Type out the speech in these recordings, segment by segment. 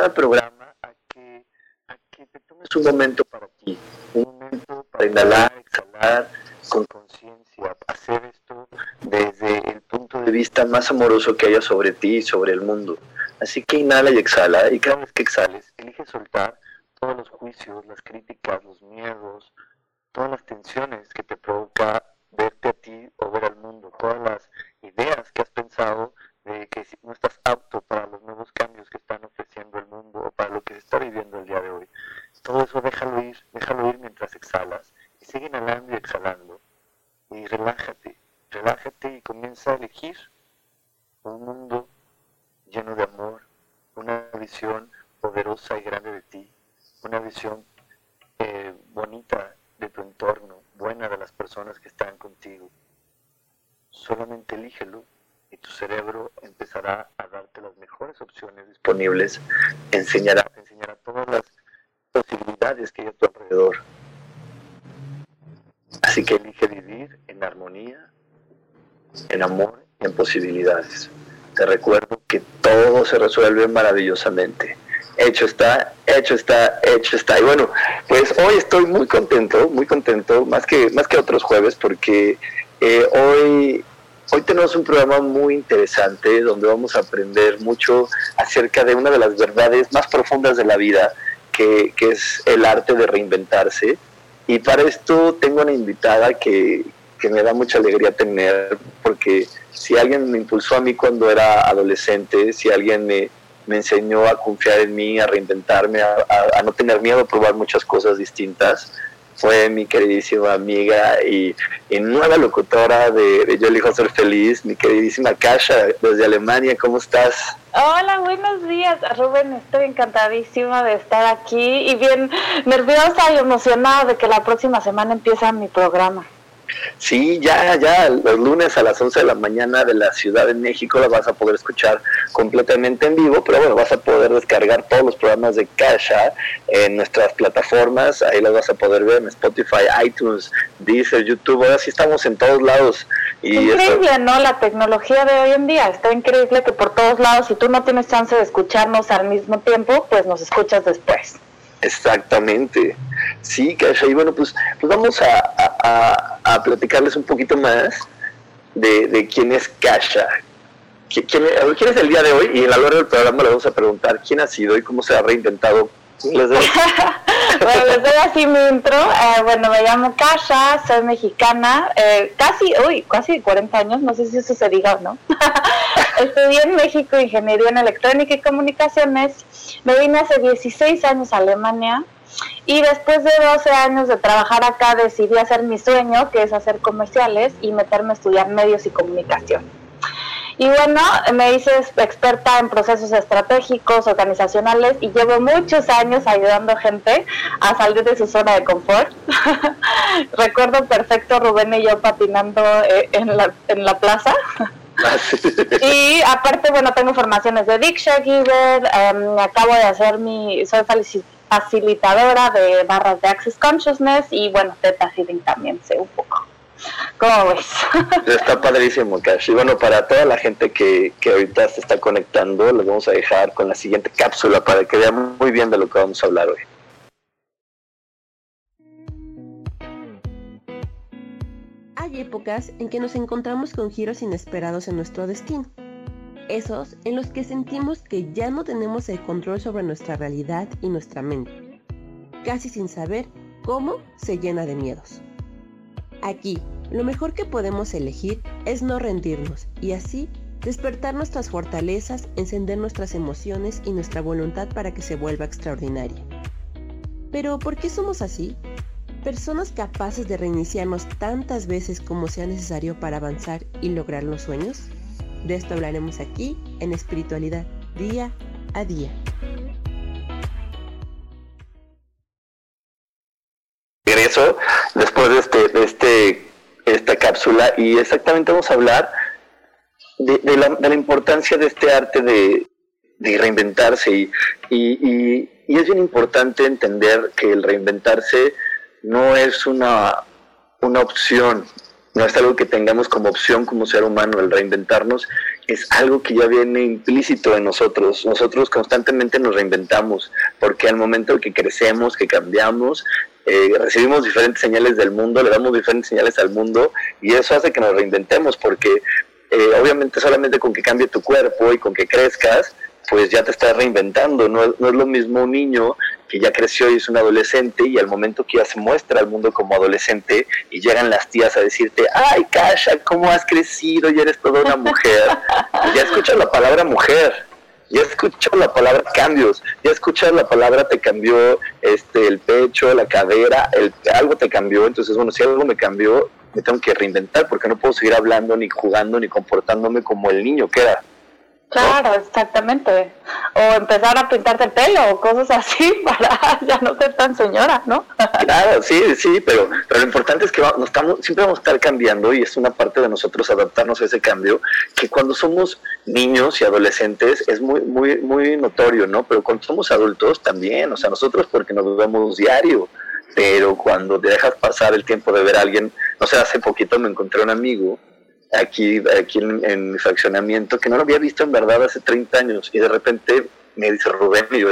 Cada programa a que, a que te tomes un momento para ti, un momento para inhalar, exhalar con conciencia, hacer esto desde el punto de vista más amoroso que haya sobre ti y sobre el mundo. Así que inhala y exhala y cada vez que exhales, elige soltar todos los juicios, las críticas, los miedos, todas las tensiones que te provoca inhalando y exhalando y relájate, relájate y comienza a elegir un mundo lleno de amor, una visión poderosa y grande de ti, una visión eh, bonita de tu entorno, buena de las personas que están contigo. Solamente elígelo y tu cerebro empezará a darte las mejores opciones disponibles, enseñará, enseñará todas las posibilidades que hay a tu alrededor. Así que elige vivir en armonía, en amor y en posibilidades. Te recuerdo que todo se resuelve maravillosamente. Hecho está, hecho está, hecho está. Y bueno, pues hoy estoy muy contento, muy contento, más que, más que otros jueves, porque eh, hoy Hoy tenemos un programa muy interesante donde vamos a aprender mucho acerca de una de las verdades más profundas de la vida, que, es el arte de reinventarse. Y para esto tengo una invitada que, me da mucha alegría tener, porque si alguien me impulsó a mí cuando era adolescente, si alguien me, enseñó a confiar en mí, a reinventarme, a, no tener miedo a probar muchas cosas distintas, fue mi queridísima amiga y, nueva locutora de, Yo elijo ser feliz, mi queridísima Kasha desde Alemania. ¿Cómo estás? Hola, buenos días, Rubén. Estoy encantadísima de estar aquí y bien nerviosa y emocionada de que la próxima semana empieza mi programa. Sí, ya, ya, los lunes a las 11 de la mañana de la Ciudad de México la vas a poder escuchar completamente en vivo, pero bueno, vas a poder descargar todos los programas de Kasha en nuestras plataformas, ahí las vas a poder ver en Spotify, iTunes, Deezer, YouTube, ahora sí estamos en todos lados. Y increíble, ¿no? La tecnología de hoy en día, está increíble que por todos lados, si tú no tienes chance de escucharnos al mismo tiempo, pues nos escuchas después. Exactamente. Sí, Kasha. Y bueno, pues, pues vamos a, a, platicarles un poquito más de, de quién es Kasha. ¿Quién, quién, es el día de hoy? Y en la hora del programa le vamos a preguntar quién ha sido y cómo se ha reinventado les doy. bueno, les doy así mi intro. Eh, bueno, me llamo Kasha, soy mexicana, eh, casi, uy, casi 40 años, no sé si eso se diga o no. Estudié en México Ingeniería en Electrónica y Comunicaciones. Me vine hace 16 años a Alemania. Y después de 12 años de trabajar acá decidí hacer mi sueño, que es hacer comerciales y meterme a estudiar medios y comunicación. Y bueno, me hice experta en procesos estratégicos, organizacionales y llevo muchos años ayudando gente a salir de su zona de confort. Recuerdo perfecto Rubén y yo patinando eh, en la, en la plaza. Y aparte, bueno, tengo formaciones de Diksha Giver, em, acabo de hacer mi, soy facilitadora de barras de Access Consciousness y bueno, Theta Healing también sé un poco. ¿Cómo ves? Está padrísimo, Cash. Y bueno, para toda la gente que, que ahorita se está conectando, les vamos a dejar con la siguiente cápsula para que vean muy bien de lo que vamos a hablar hoy. Hay épocas en que nos encontramos con giros inesperados en nuestro destino. Esos en los que sentimos que ya no tenemos el control sobre nuestra realidad y nuestra mente, casi sin saber cómo se llena de miedos. Aquí, lo mejor que podemos elegir es no rendirnos y así despertar nuestras fortalezas, encender nuestras emociones y nuestra voluntad para que se vuelva extraordinaria. Pero, ¿por qué somos así? Personas capaces de reiniciarnos tantas veces como sea necesario para avanzar y lograr los sueños. De esto hablaremos aquí en espiritualidad día a día. Regreso después de este, este, esta cápsula y exactamente vamos a hablar de, la, importancia de este arte de, reinventarse y, y, y es bien importante entender que el reinventarse no es una, una opción, no es algo que tengamos como opción como ser humano, el reinventarnos es algo que ya viene implícito en nosotros. Nosotros constantemente nos reinventamos, porque al momento que crecemos, que cambiamos, eh, recibimos diferentes señales del mundo, le damos diferentes señales al mundo y eso hace que nos reinventemos, porque eh, obviamente solamente con que cambie tu cuerpo y con que crezcas, pues ya te estás reinventando. No, no, es lo mismo un niño que ya creció y es un adolescente y al momento que ya se muestra al mundo como adolescente y llegan las tías a decirte, ay, Kasha, ¿cómo has crecido? Ya eres toda una mujer. Y ya escuchas la palabra mujer, ya escuchas la palabra cambios, ya escuchas la palabra te cambió este el pecho, la cadera, el, algo te cambió. Entonces, bueno, si algo me cambió, me tengo que reinventar porque no puedo seguir hablando, ni jugando, ni comportándome como el niño que era. Claro, exactamente. O empezar a pintarte el pelo o cosas así para ya no ser tan señora, ¿no? Claro, sí, sí, pero, pero lo importante es que nos estamos, siempre vamos a estar cambiando y es una parte de nosotros adaptarnos a ese cambio, que cuando somos niños y adolescentes es muy, muy, muy notorio, ¿no? Pero cuando somos adultos también, o sea, nosotros porque nos vemos diario, pero cuando te dejas pasar el tiempo de ver a alguien, no sé, hace poquito me encontré un amigo aquí, aquí en, mi fraccionamiento, que no lo había visto en verdad hace 30 años. Y de repente me dice Rubén, y yo,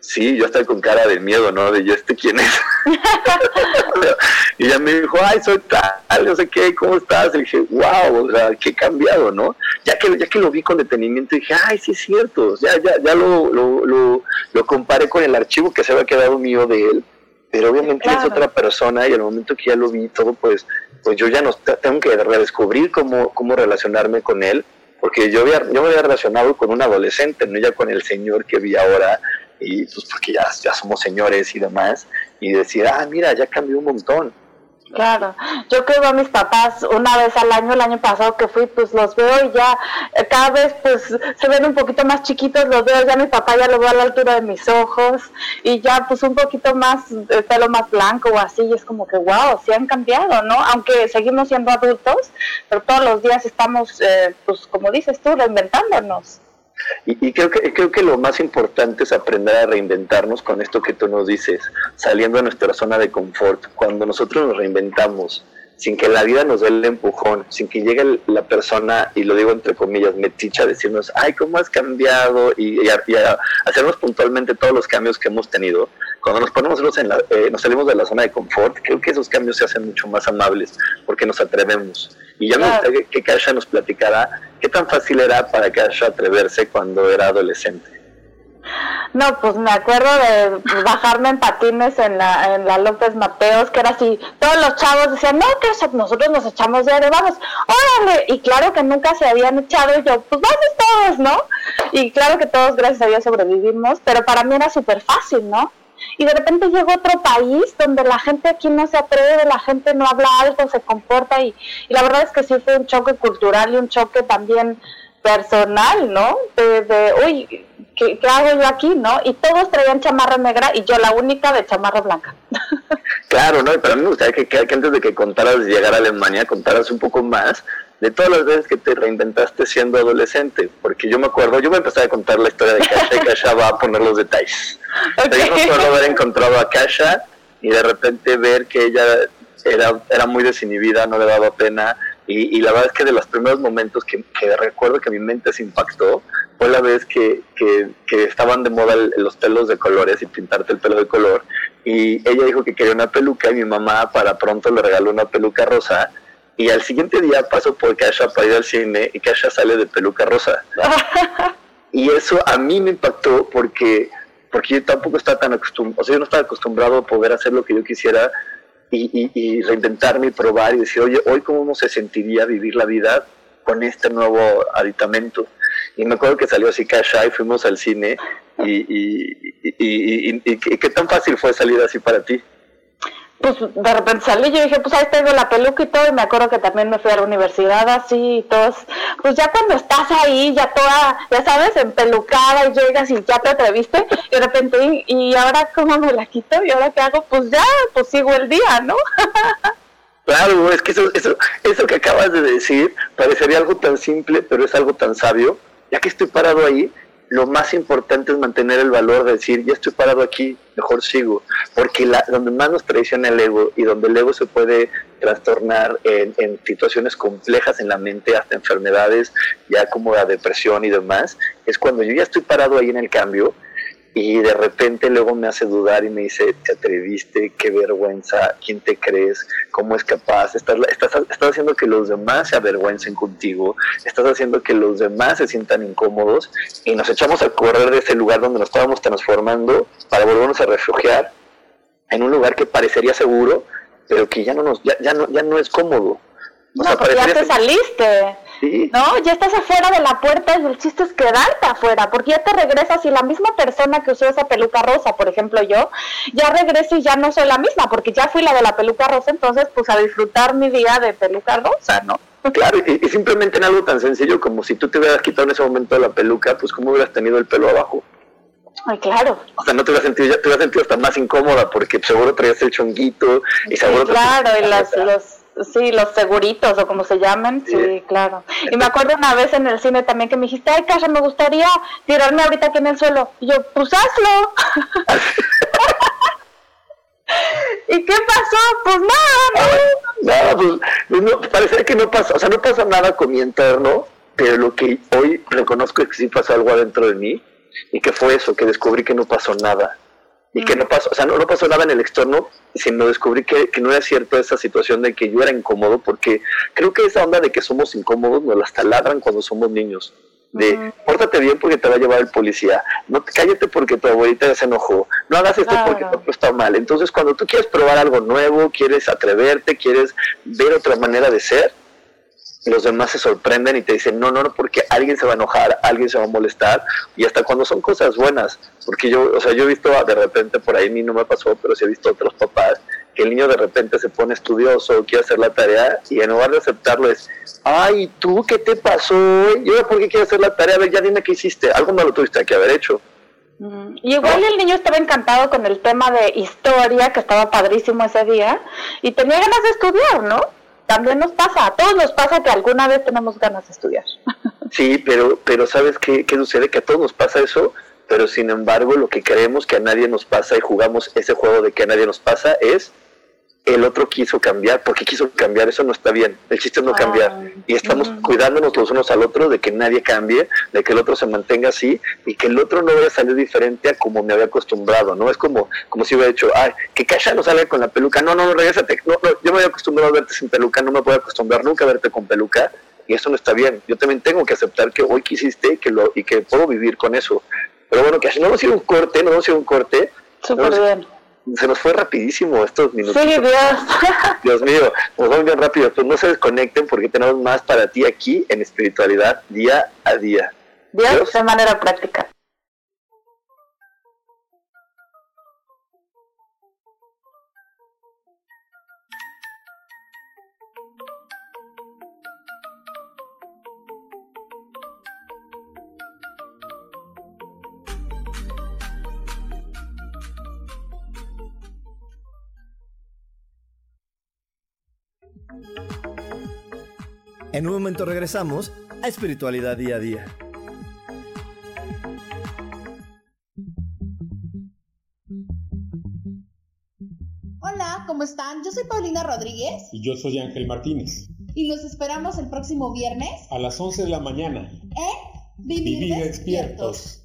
sí, yo estoy con cara de miedo, ¿no? De yo, ¿este quién es? y ella me dijo, ay, soy tal, no sé qué, ¿cómo estás? Y dije, wow, o sea, qué cambiado, ¿no? Ya que, ya que lo vi con detenimiento, dije, ay, sí es cierto, ya, ya, ya lo, lo, lo, lo comparé con el archivo que se había quedado mío de él pero obviamente es otra persona y al momento que ya lo vi todo, pues, pues yo ya no tengo que redescubrir cómo, cómo relacionarme con él, porque yo, había, yo me había relacionado con un adolescente, no ya con el señor que vi ahora, y pues porque ya, ya somos señores y demás, y decir, ah, mira, ya cambió un montón. Claro, yo que veo a mis papás una vez al año, el año pasado que fui, pues los veo y ya eh, cada vez pues se ven un poquito más chiquitos, los veo, ya mi papá ya lo veo a la altura de mis ojos y ya pues un poquito más, el pelo más blanco o así, y es como que wow, sí han cambiado, ¿no? Aunque seguimos siendo adultos, pero todos los días estamos, eh, pues como dices tú, reinventándonos. Y, creo, que, creo que lo más importante es aprender a reinventarnos con esto que tú nos dices, saliendo de nuestra zona de confort. Cuando nosotros nos reinventamos, sin que la vida nos dé el empujón, sin que llegue la persona, y lo digo entre comillas, meticha, a decirnos, ay, ¿cómo has cambiado? Y, y, hacernos puntualmente todos los cambios que hemos tenido. Cuando nos ponemos en eh, nos salimos de la zona de confort, creo que esos cambios se hacen mucho más amables porque nos atrevemos. Y ya me gustaría que, Kasha nos platicara qué tan fácil era para Kasha atreverse cuando era adolescente. No, pues me acuerdo de bajarme en patines en la, en la López Mateos, que era así, todos los chavos decían, no, que nosotros nos echamos de vamos, órale, y claro que nunca se habían echado, y yo, pues vamos todos, ¿no? Y claro que todos, gracias a Dios, sobrevivimos, pero para mí era súper fácil, ¿no? Y de repente llegó otro país donde la gente aquí no se atreve, la gente no habla alto, se comporta y, la verdad es que sí fue un choque cultural y un choque también personal, ¿no? De, uy, ¿qué, hago yo aquí, no? Y todos traían chamarra negra y yo la única de chamarra blanca. Claro, ¿no? Pero a mí me gustaría que, que antes de que contaras de llegar a Alemania, contaras un poco más de todas las veces que te reinventaste siendo adolescente, porque yo me acuerdo, yo me empecé a contar la historia de Kasha y Kasha va a poner los detalles. Yo me acuerdo haber encontrado a Kasha y de repente ver que ella era, era muy desinhibida, no le daba pena. Y, la verdad es que de los primeros momentos que, recuerdo que mi mente se impactó fue la vez que, estaban de moda los pelos de colores y pintarte el pelo de color. Y ella dijo que quería una peluca y mi mamá para pronto le regaló una peluca rosa. Y al siguiente día paso por Kasha para ir al cine y Kasha sale de peluca rosa. y eso a mí me impactó porque porque yo tampoco estaba tan acostumbrado, o sea, yo no estaba acostumbrado a poder hacer lo que yo quisiera y, y, reinventarme y probar y decir, oye, hoy cómo se sentiría vivir la vida con este nuevo aditamento. Y me acuerdo que salió así Kasha y fuimos al cine y, y, qué tan fácil fue salir así para ti pues de repente salí, yo dije, pues ahí tengo la peluca y todo, y me acuerdo que también me fui a la universidad así y todo. Pues ya cuando estás ahí, ya toda, ya sabes, empelucada y llegas y ya te atreviste, y de repente, ¿y, ahora cómo me la quito? ¿Y ahora qué hago? Pues ya, pues sigo el día, ¿no? claro, es que eso, eso, eso que acabas de decir parecería algo tan simple, pero es algo tan sabio. Ya que estoy parado ahí, lo más importante es mantener el valor de decir, ya estoy parado aquí, mejor sigo, porque la, donde más nos traiciona el ego y donde el ego se puede trastornar en, en, situaciones complejas en la mente, hasta enfermedades, ya como la depresión y demás, es cuando yo ya estoy parado ahí en el cambio y de repente luego me hace dudar y me dice, te atreviste, qué vergüenza, quién te crees, cómo es capaz, estás, estás, estás haciendo que los demás se avergüencen contigo, estás haciendo que los demás se sientan incómodos y nos echamos a correr de ese lugar donde nos estábamos transformando para volvernos a refugiar en un lugar que parecería seguro, pero que ya no, nos, ya, ya no, ya no es cómodo. No, porque ya te saliste. No, ya estás afuera de la puerta y el chiste es quedarte afuera, porque ya te regresas y la misma persona que usó esa peluca rosa, por ejemplo yo, ya regreso y ya no soy la misma, porque ya fui la de la peluca rosa, entonces pues a disfrutar mi día de peluca rosa, ¿no? Claro, y, simplemente en algo tan sencillo como si tú te hubieras quitado en ese momento la peluca, pues cómo hubieras tenido el pelo abajo. Ay, claro. O sea, no te hubieras sentido, ya te hubieras sentido hasta más incómoda porque seguro traías el chonguito y seguro claro, y las, los Sí, los seguritos o como se llaman, sí, claro. Y me acuerdo una vez en el cine también que me dijiste, ay, Casa, me gustaría tirarme ahorita aquí en el suelo. Y yo, pues hazlo. ¿Y qué pasó? Pues nada, Nada, pues, pues no, parece que no pasa, o sea, no pasa nada con mi interno, pero lo que hoy reconozco es que sí pasó algo adentro de mí y que fue eso, que descubrí que no pasó nada y que no pasó, o sea, no, no, pasó nada en el externo, sino descubrí que, que, no era cierto esa situación de que yo era incómodo, porque creo que esa onda de que somos incómodos nos las taladran cuando somos niños. De, pórtate bien porque te va a llevar el policía, no cállate porque tu abuelita se enojó, no hagas esto porque todo está mal. Entonces, cuando tú quieres probar algo nuevo, quieres atreverte, quieres ver otra manera de ser, los demás se sorprenden y te dicen, no, no, no, porque alguien se va a enojar, alguien se va a molestar, y hasta cuando son cosas buenas, porque yo, o sea, yo he visto de repente, por ahí a mí no me pasó, pero sí he visto otros papás, que el niño de repente se pone estudioso, quiere hacer la tarea, y en lugar de aceptarlo es, ay, ¿tú qué te pasó? ¿Y por qué quieres hacer la tarea? A ver, ya dime qué hiciste, algo malo tuviste que haber hecho. Mm, y igual el niño estaba encantado con el tema de historia, que estaba padrísimo ese día, y tenía ganas de estudiar, ¿no? También nos pasa, a todos nos pasa que alguna vez tenemos ganas de estudiar. Sí, pero, pero ¿sabes qué, qué sucede? Que a todos nos pasa eso, pero sin embargo lo que creemos que a nadie nos pasa y jugamos ese juego de que a nadie nos pasa es el otro quiso cambiar, porque quiso cambiar, eso no está bien, el chiste es no cambiar. Y estamos cuidándonos los unos al otro de que nadie cambie, de que el otro se mantenga así y que el otro no vaya a salir diferente a como me había acostumbrado, ¿no? Es como, como si hubiera dicho, ay, que Kasha no salga con la peluca, no, no, no, regresate, no, no, yo me había acostumbrado a verte sin peluca, no me puedo acostumbrar nunca a verte con peluca y eso no está bien. Yo también tengo que aceptar que hoy quisiste y que, lo, y que puedo vivir con eso. Pero bueno, que no hemos sido un corte, no hemos sido un corte. Súper bien se nos fue rapidísimo estos minutos. Sí, Dios. Dios mío, nos vamos bien rápido. Pues no se desconecten porque tenemos más para ti aquí en espiritualidad día a día. Dios, de manera práctica. En un momento regresamos a Espiritualidad Día a Día. ¿cómo están? Yo soy Paulina Rodríguez. Y yo soy Ángel Martínez. Y los esperamos el próximo viernes. A las 11 de la mañana. En Vivir, despiertos.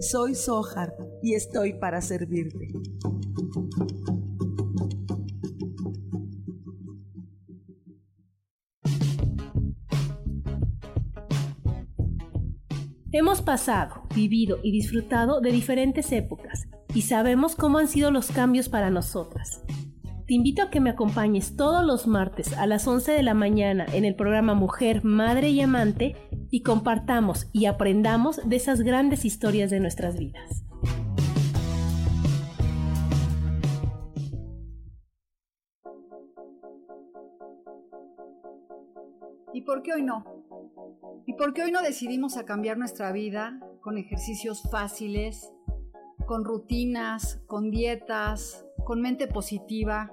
Soy Sohar y estoy para servirte. Hemos pasado, vivido y disfrutado de diferentes épocas y sabemos cómo han sido los cambios para nosotras. Te invito a que me acompañes todos los martes a las 11 de la mañana en el programa Mujer, Madre y Amante y compartamos y aprendamos de esas grandes historias de nuestras vidas. ¿Y por qué hoy no? ¿Y por qué hoy no decidimos cambiar nuestra vida con ejercicios fáciles, con rutinas, con dietas, con mente positiva?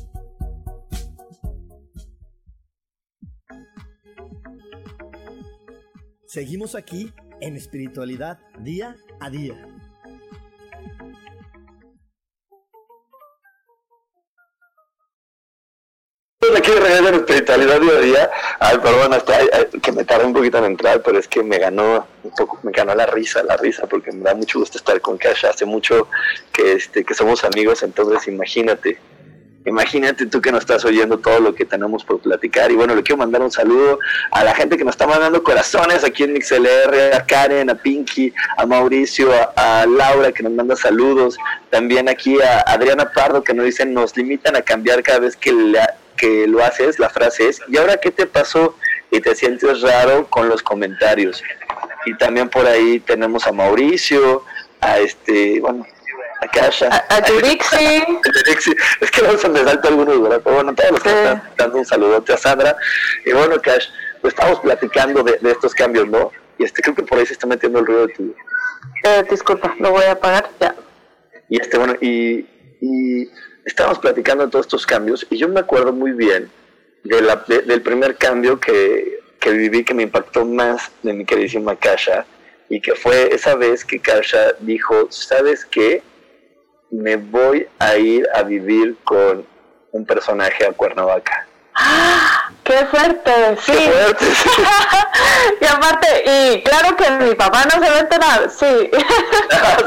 Seguimos aquí en espiritualidad día a día. aquí de regreso en espiritualidad día a día. Ay, perdón, hasta que me tardé un poquito en entrar, pero es que me ganó un poco, me ganó la risa, la risa, porque me da mucho gusto estar con Kasha. Hace mucho que este, que somos amigos, entonces imagínate, Imagínate tú que nos estás oyendo todo lo que tenemos por platicar. Y bueno, le quiero mandar un saludo a la gente que nos está mandando corazones aquí en MixLR, a Karen, a Pinky, a Mauricio, a, Laura que nos manda saludos. También aquí a Adriana Pardo que nos dicen nos limitan a cambiar cada vez que, que lo haces. La frase es, ¿y ahora qué te pasó? Y te sientes raro con los comentarios. Y también por ahí tenemos a Mauricio, a este, bueno, a Kasha. A, a. Es que no se me salta algunos, ¿verdad? Pero bueno, todos los que están dando un saludote a Sandra. Y bueno, Cash, pues estamos platicando de, estos cambios, ¿no? Y este creo que por ahí se está metiendo el ruido de tu... Eh, disculpa, lo voy a apagar ya. Y este, bueno, y, y estábamos platicando de todos estos cambios y yo me acuerdo muy bien de la, del primer cambio que, que viví que me impactó más de mi queridísima Kasha y que fue esa vez que Kasha dijo, ¿sabes qué? Me voy a ir a vivir con un personaje a Cuernavaca. ¡Ah! ¡Qué fuerte! Sí. ¡Qué fuerte! y aparte, y claro que mi papá no se va a enterar, sí. Ah,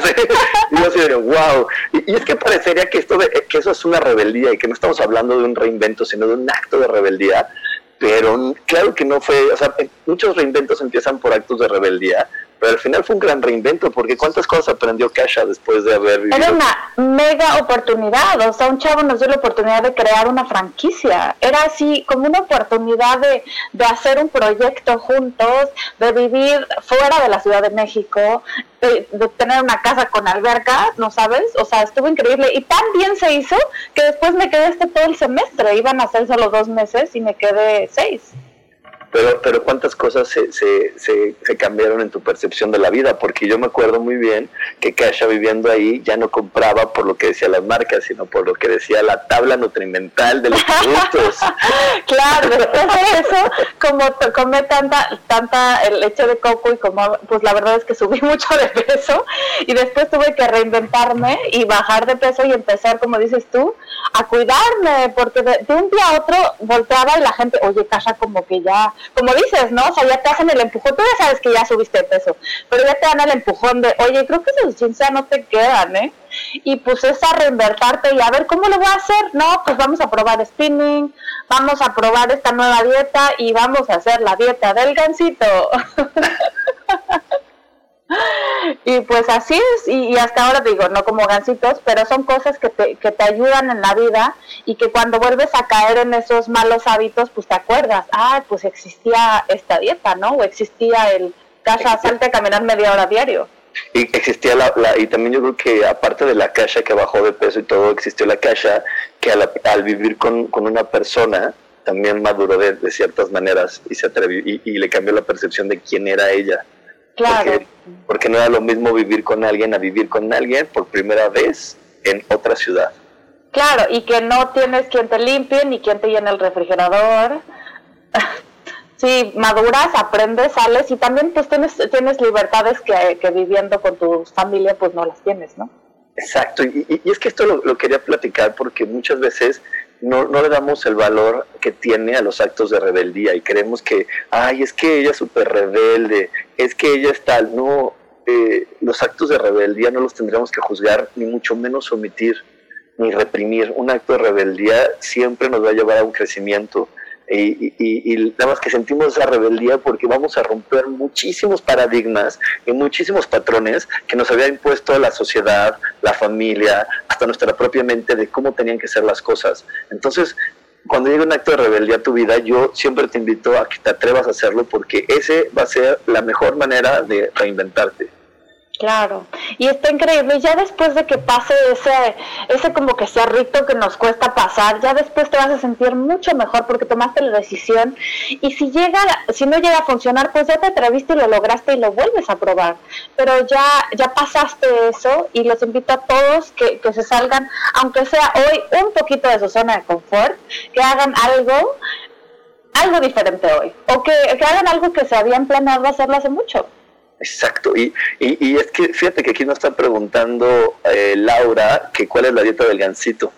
y yo wow. Y, es que parecería que, esto que eso es una rebeldía y que no estamos hablando de un reinvento, sino de un acto de rebeldía. Pero claro que no fue, o sea, muchos reinventos empiezan por actos de rebeldía al final fue un gran reinvento, porque ¿cuántas cosas aprendió Kasha después de haber vivido? Era una mega oportunidad, o sea, un chavo nos dio la oportunidad de crear una franquicia. Era así, como una oportunidad de, de hacer un proyecto juntos, de vivir fuera de la Ciudad de México, de, tener una casa con alberca, ¿no sabes? O sea, estuvo increíble. Y tan bien se hizo que después me quedé este todo el semestre. Iban a ser solo dos meses y me quedé seis. Pero, pero cuántas cosas se, se, se, cambiaron en tu percepción de la vida, porque yo me acuerdo muy bien que Kasha viviendo ahí ya no compraba por lo que decía las marcas, sino por lo que decía la tabla nutrimental de los productos. claro, después de eso, como comé tanta, tanta leche de coco y como, pues la verdad es que subí mucho de peso y después tuve que reinventarme y bajar de peso y empezar, como dices tú, a cuidarme, porque de, un día a otro volteaba y la gente, oye, Kasha, como que ya, como dices, ¿no? O sea, ya te hacen el empujón, tú ya sabes que ya subiste de peso, pero ya te dan el empujón de, oye, creo que esos jeans ya no te quedan, ¿eh? Y pues es a reinvertarte y a ver cómo lo voy a hacer, no, pues vamos a probar spinning, vamos a probar esta nueva dieta y vamos a hacer la dieta del gansito. y pues así es, y, hasta ahora digo, no como gansitos, pero son cosas que te, que te ayudan en la vida y que cuando vuelves a caer en esos malos hábitos, pues te acuerdas, ah, pues existía esta dieta, ¿no? O existía el casa salte a caminar media hora diario. Y existía la, y también yo creo que aparte de la caja que bajó de peso y todo, existió la caja que al, vivir con, con, una persona también maduró de, de ciertas maneras y se atrevió y, y le cambió la percepción de quién era ella Claro. Porque, no era lo mismo vivir con alguien a vivir con alguien por primera vez en otra ciudad. Claro, y que no tienes quien te limpie ni quien te llene el refrigerador. sí, maduras, aprendes, sales y también pues tienes, tienes libertades que, que viviendo con tu familia pues no las tienes, ¿no? Exacto, y, y, es que esto lo, lo, quería platicar porque muchas veces no, no, le damos el valor que tiene a los actos de rebeldía y creemos que, ay, es que ella es súper rebelde, es que ella es tal. No, eh, los actos de rebeldía no los tendríamos que juzgar, ni mucho menos omitir, ni reprimir. Un acto de rebeldía siempre nos va a llevar a un crecimiento y, nada más que sentimos esa rebeldía porque vamos a romper muchísimos paradigmas y muchísimos patrones que nos había impuesto la sociedad, la familia, hasta nuestra propia mente de cómo tenían que ser las cosas. Entonces, cuando llega un acto de rebeldía a tu vida, yo siempre te invito a que te atrevas a hacerlo porque ese va a ser la mejor manera de reinventarte. Claro, y está increíble, ya después de que pase ese, ese como que sea rito que nos cuesta pasar, ya después te vas a sentir mucho mejor porque tomaste la decisión. Y si llega, si no llega a funcionar, pues ya te atreviste y lo lograste y lo vuelves a probar, pero ya, ya pasaste eso y los invito a todos que, que se salgan, aunque sea hoy un poquito de su zona de confort, que hagan algo, algo diferente hoy, o que, que hagan algo que se habían planeado hacerlo hace mucho. Exacto, y, y, y, es que fíjate que aquí nos está preguntando eh, Laura que cuál es la dieta del gansito.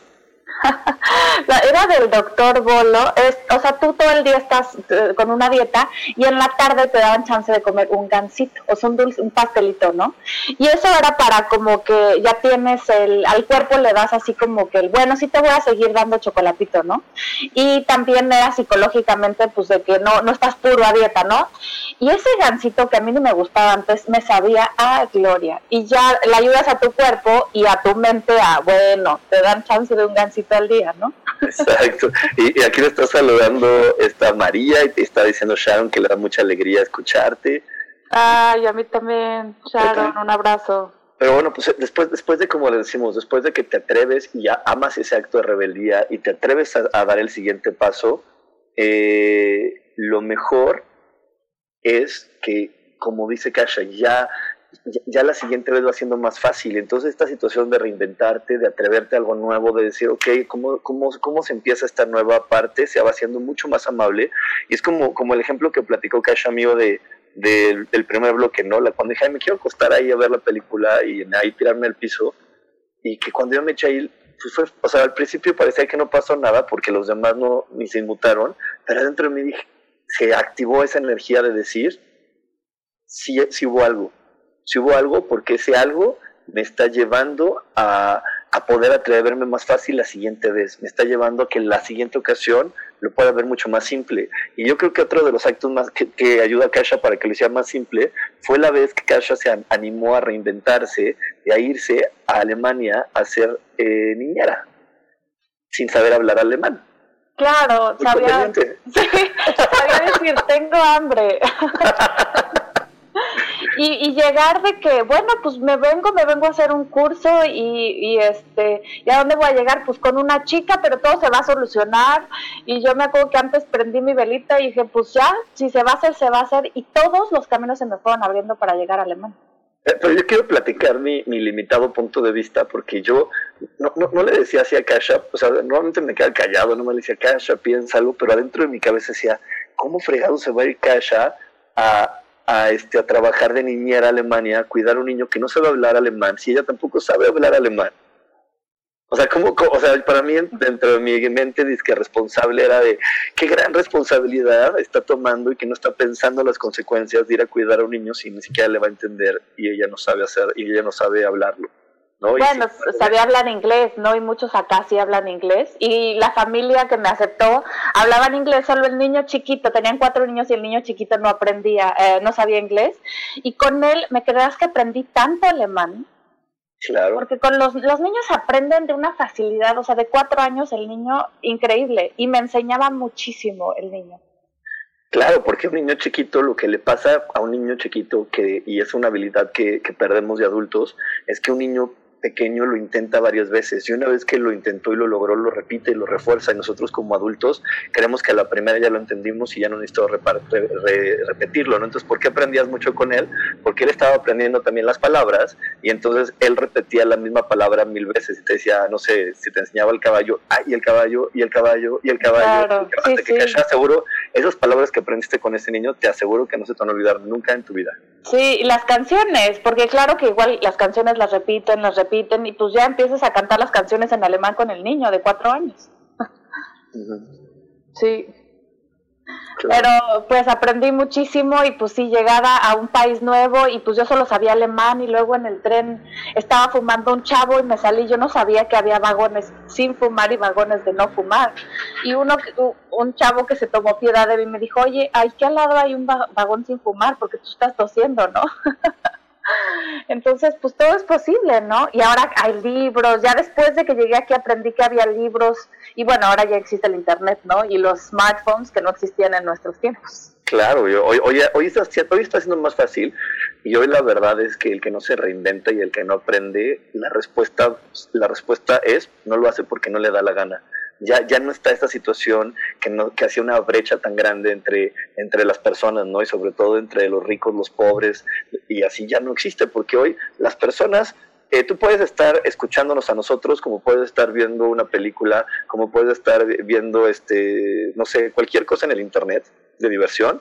Era del doctor Bolo, es, o sea, tú todo el día estás eh, con una dieta y en la tarde te daban chance de comer un gansito, o sea, un, dulce, un pastelito, ¿no? Y eso era para como que ya tienes el, al cuerpo le das así como que el, bueno, sí te voy a seguir dando chocolatito, ¿no? Y también era psicológicamente, pues de que no, no estás puro a dieta, ¿no? Y ese gansito que a mí no me gustaba antes, me sabía a gloria. Y ya le ayudas a tu cuerpo y a tu mente a, bueno, te dan chance de un gansito al día, ¿no? Exacto. Y, aquí le está saludando esta María y te está diciendo Sharon que le da mucha alegría escucharte. Ay, a mí también, Sharon, un abrazo. Pero bueno, pues después, después de como le decimos, después de que te atreves y ya amas ese acto de rebeldía y te atreves a, dar el siguiente paso, eh, lo mejor es que, como dice Kasha, ya ya la siguiente vez va siendo más fácil. Entonces esta situación de reinventarte, de atreverte a algo nuevo, de decir, ok, ¿cómo, cómo, cómo se empieza esta nueva parte? Se va haciendo mucho más amable. Y es como, como el ejemplo que platicó Kasha mío de, del primer bloque, ¿no? La, cuando dije, me quiero acostar ahí a ver la película y ahí tirarme al piso. Y que cuando yo me eché ahí, pues fue, o sea, al principio parecía que no pasó nada porque los demás no ni se inmutaron, pero adentro de mí dije, se activó esa energía de decir, sí, sí hubo algo si hubo algo, porque ese algo me está llevando a, a, poder atreverme más fácil la siguiente vez, me está llevando a que la siguiente ocasión lo pueda ver mucho más simple. Y yo creo que otro de los actos más que, que ayuda a Kasha para que lo hiciera más simple fue la vez que Kasha se animó a reinventarse y a irse a Alemania a ser eh, niñera, sin saber hablar alemán. Claro, sabía, sí, sabía decir, tengo hambre. y, y, llegar de que, bueno, pues me vengo, me vengo a hacer un curso y, y este, ¿y a dónde voy a llegar? Pues con una chica, pero todo se va a solucionar. Y yo me acuerdo que antes prendí mi velita y dije, pues ya, si se va a hacer, se va a hacer. Y todos los caminos se me fueron abriendo para llegar a Alemán. Eh, pero yo quiero platicar mi, mi limitado punto de vista, porque yo no, no, le decía así a Kasha, o sea, normalmente me quedaba callado, no me le decía, Kasha, piensa algo, pero adentro de mi cabeza decía, ¿cómo fregado se va a ir Kasha a, a, este, a trabajar de niñera a Alemania, a cuidar a un niño que no sabe hablar alemán, si ella tampoco sabe hablar alemán. O sea, como, o sea, para mí dentro de mi mente que responsable era de qué gran responsabilidad está tomando y que no está pensando las consecuencias de ir a cuidar a un niño si ni siquiera le va a entender y ella no sabe hacer y ella no sabe hablarlo. ¿No? Bueno, sabía hablar inglés, ¿no? Y muchos acá sí hablan inglés. Y la familia que me aceptó hablaban inglés, solo el niño chiquito, tenían cuatro niños y el niño chiquito no aprendía, eh, no sabía inglés. Y con él, me creas que aprendí tanto alemán Claro. Porque con los, los niños aprenden de una facilidad, o sea, de cuatro años el niño, increíble, y me enseñaba muchísimo el niño. Claro, porque un niño chiquito, lo que le pasa a un niño chiquito, que, y es una habilidad que, que perdemos de adultos, es que un niño pequeño lo intenta varias veces y una vez que lo intentó y lo logró, lo repite y lo refuerza y nosotros como adultos creemos que a la primera ya lo entendimos y ya no necesito repetirlo, ¿no? Entonces, ¿por qué aprendías mucho con él? Porque él estaba aprendiendo también las palabras y entonces él repetía la misma palabra mil veces y te decía, no sé, si te enseñaba el caballo, ah, y el caballo, y el caballo, y el caballo, claro, y que sí. seguro, esas palabras que aprendiste con ese niño, te aseguro que no se te van a olvidar nunca en tu vida. Sí, las canciones, porque claro que igual las canciones las repiten, las repiten, y pues ya empiezas a cantar las canciones en alemán con el niño de cuatro años. Sí. Pero pues aprendí muchísimo y pues sí, llegada a un país nuevo y pues yo solo sabía alemán y luego en el tren estaba fumando un chavo y me salí, yo no sabía que había vagones sin fumar y vagones de no fumar. Y uno, un chavo que se tomó piedad de mí me dijo, oye, que al lado hay un vagón sin fumar porque tú estás tosiendo, ¿no? Entonces, pues todo es posible, ¿no? Y ahora hay libros, ya después de que llegué aquí aprendí que había libros y bueno, ahora ya existe el Internet, ¿no? Y los smartphones que no existían en nuestros tiempos. Claro, hoy, hoy, hoy, está, hoy está siendo más fácil y hoy la verdad es que el que no se reinventa y el que no aprende, la respuesta, la respuesta es no lo hace porque no le da la gana ya, ya no está esta situación que, no, que hacía una brecha tan grande entre, entre las personas, ¿no? Y sobre todo entre los ricos, los pobres, y así ya no existe, porque hoy las personas eh, tú puedes estar escuchándonos a nosotros, como puedes estar viendo una película, como puedes estar viendo, este, no sé, cualquier cosa en el internet de diversión,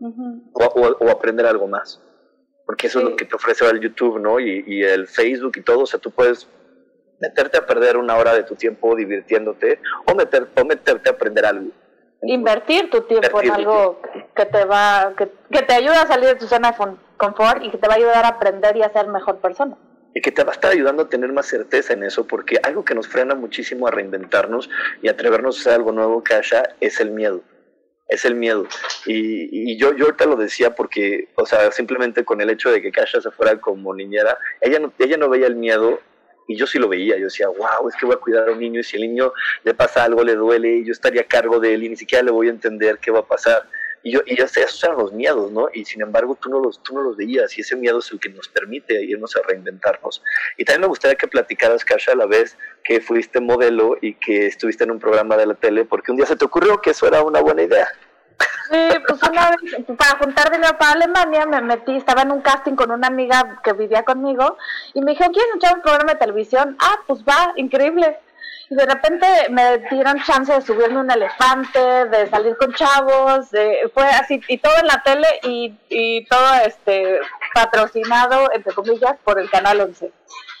o, o, aprender algo más. Porque eso es lo que te ofrece el YouTube, ¿no? Y, y, el Facebook y todo. O sea, tú puedes meterte a perder una hora de tu tiempo divirtiéndote o, meter, o meterte a aprender algo. Invertir tu tiempo en algo que te va, que, que, te ayuda a salir de tu zona de confort y que te va a ayudar a aprender y a ser mejor persona. Y que te va a estar ayudando a tener más certeza en eso, porque algo que nos frena muchísimo a reinventarnos y atrevernos a hacer algo nuevo, Kasha, es el miedo es el miedo. Y, y, yo, yo ahorita lo decía porque, o sea, simplemente con el hecho de que Kasha se fuera como niñera, ella no, ella no veía el miedo y yo sí lo veía, yo decía, wow, es que voy a cuidar a un niño y si el niño le pasa algo, le duele, y yo estaría a cargo de él y ni siquiera le voy a entender qué va a pasar. Y yo, y esos eran los miedos, ¿no? Y sin embargo tú no, los, tú no los veías y ese miedo es el que nos permite irnos a reinventarnos. Y también me gustaría que platicaras, Kasha, a la vez que fuiste modelo y que estuviste en un programa de la tele, porque un día se te ocurrió que eso era una buena idea. Sí, pues una vez, para juntar dinero para Alemania, me metí, estaba en un casting con una amiga que vivía conmigo y me dijo, ¿quieres echar un programa de televisión? Ah, pues va, increíble. Y de repente me dieron chance de subirme un elefante, de salir con chavos, de, fue así, y todo en la tele y, y todo este patrocinado, entre comillas, por el Canal 11.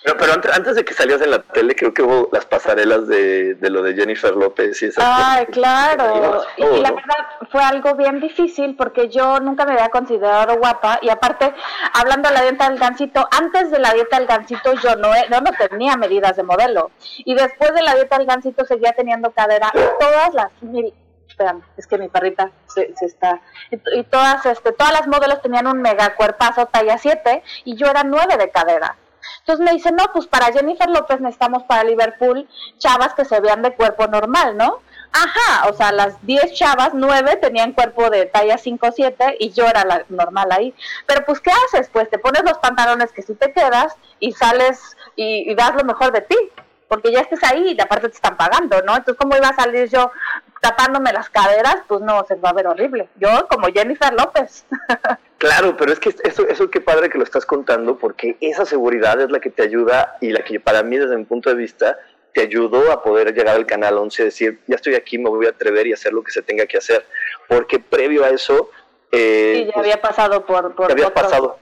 Pero, pero antes, de que salías en la tele, creo que hubo las pasarelas de, de lo de Jennifer López y esas Ay, claro. y, la verdad fue algo bien difícil porque yo nunca me había considerado guapa y aparte, hablando de la dieta del gancito, antes de la dieta del gancito yo no, yo no tenía medidas de modelo. Y después de la dieta del gancito seguía teniendo cadera. Todas las... Esperan, es que mi perrita se, se está... Y, todas, este, todas las modelos tenían un mega cuerpazo talla 7 y yo era 9 de cadera. Entonces me dice, no, pues para Jennifer López necesitamos para Liverpool chavas que se vean de cuerpo normal, ¿no? Ajá, o sea, las 10 chavas, 9 tenían cuerpo de talla 5-7 y yo era la normal ahí. Pero pues, ¿qué haces? Pues te pones los pantalones que sí te quedas y sales y, y das lo mejor de ti porque ya estés ahí y aparte te están pagando, ¿no? Entonces, ¿cómo iba a salir yo tapándome las caderas? Pues no, se va a ver horrible. Yo como Jennifer López. Claro, pero es que eso, eso qué padre que lo estás contando, porque esa seguridad es la que te ayuda y la que para mí desde mi punto de vista te ayudó a poder llegar al canal 11 y decir, ya estoy aquí, me voy a atrever y hacer lo que se tenga que hacer. Porque previo a eso... Eh, sí, ya había pasado por... por había pasado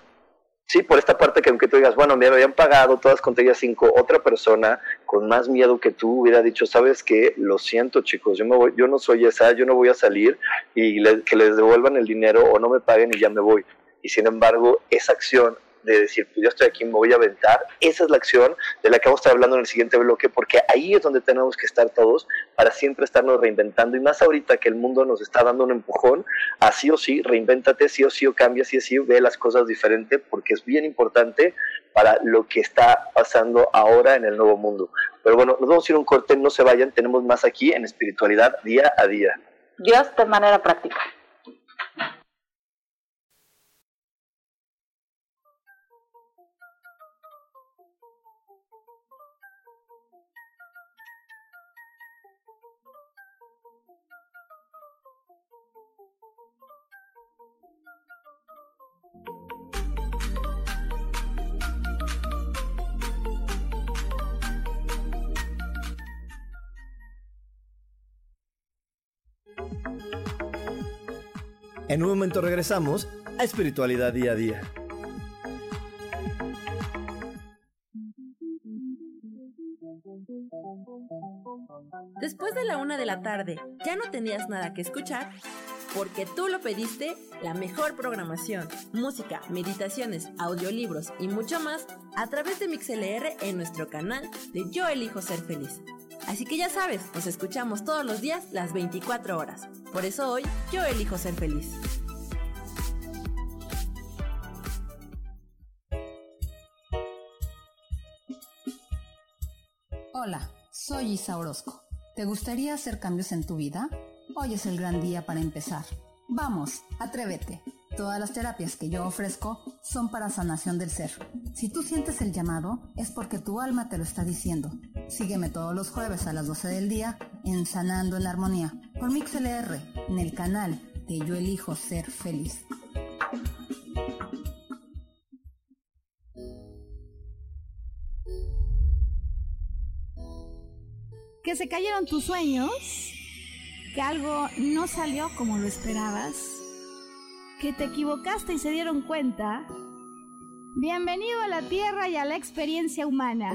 Sí, por esta parte que aunque tú digas, bueno, me habían pagado todas con Tella 5, otra persona con más miedo que tú hubiera dicho, sabes qué, lo siento chicos, yo, me voy, yo no soy esa, yo no voy a salir y que les devuelvan el dinero o no me paguen y ya me voy. Y sin embargo, esa acción de decir, pues yo estoy aquí, me voy a aventar. Esa es la acción de la que vamos a estar hablando en el siguiente bloque, porque ahí es donde tenemos que estar todos para siempre estarnos reinventando. Y más ahorita que el mundo nos está dando un empujón, así o sí, reinvéntate, sí o sí, o cambia, sí o sí, ve las cosas diferente, porque es bien importante para lo que está pasando ahora en el nuevo mundo. Pero bueno, nos vamos a ir a un corte, no se vayan, tenemos más aquí en espiritualidad día a día. Dios de manera práctica. En un momento regresamos a Espiritualidad Día a Día. Después de la una de la tarde, ¿ya no tenías nada que escuchar? Porque tú lo pediste, la mejor programación, música, meditaciones, audiolibros y mucho más a través de MixLR en nuestro canal de Yo Elijo Ser Feliz. Así que ya sabes, nos escuchamos todos los días las 24 horas. Por eso hoy yo elijo ser feliz. Hola, soy Isa Orozco. ¿Te gustaría hacer cambios en tu vida? Hoy es el gran día para empezar. Vamos, atrévete. Todas las terapias que yo ofrezco son para sanación del ser. Si tú sientes el llamado, es porque tu alma te lo está diciendo. Sígueme todos los jueves a las 12 del día en Sanando en la Armonía por MixLR en el canal de Yo Elijo Ser Feliz. ¿Que se cayeron tus sueños? ¿Que algo no salió como lo esperabas? ¿Que te equivocaste y se dieron cuenta? Bienvenido a la Tierra y a la experiencia humana.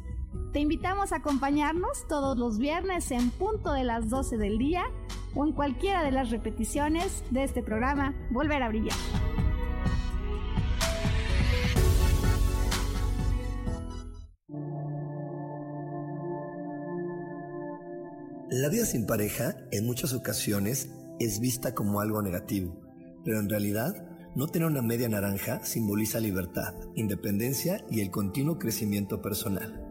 Te invitamos a acompañarnos todos los viernes en punto de las 12 del día o en cualquiera de las repeticiones de este programa Volver a Brillar. La vida sin pareja en muchas ocasiones es vista como algo negativo, pero en realidad no tener una media naranja simboliza libertad, independencia y el continuo crecimiento personal.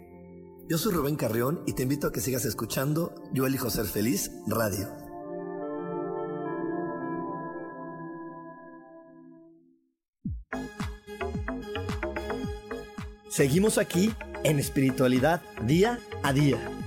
Yo soy Rubén Carrión y te invito a que sigas escuchando Yo elijo ser feliz radio. Seguimos aquí en espiritualidad día a día.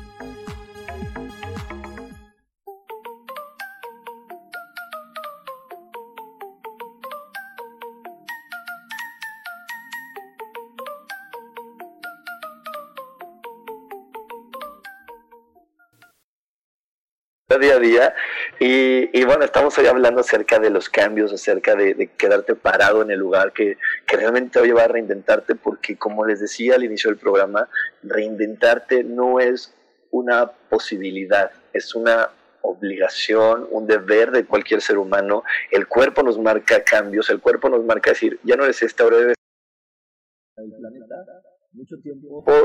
Día a día. Y, bueno, estamos hoy hablando acerca de los cambios, acerca de, quedarte parado en el lugar que, realmente va a llevar a reinventarte, porque como les decía al inicio del programa, reinventarte no es una posibilidad, es una obligación, un deber de cualquier ser humano. El cuerpo nos marca cambios, el cuerpo nos marca decir, ya no eres este, ahora eres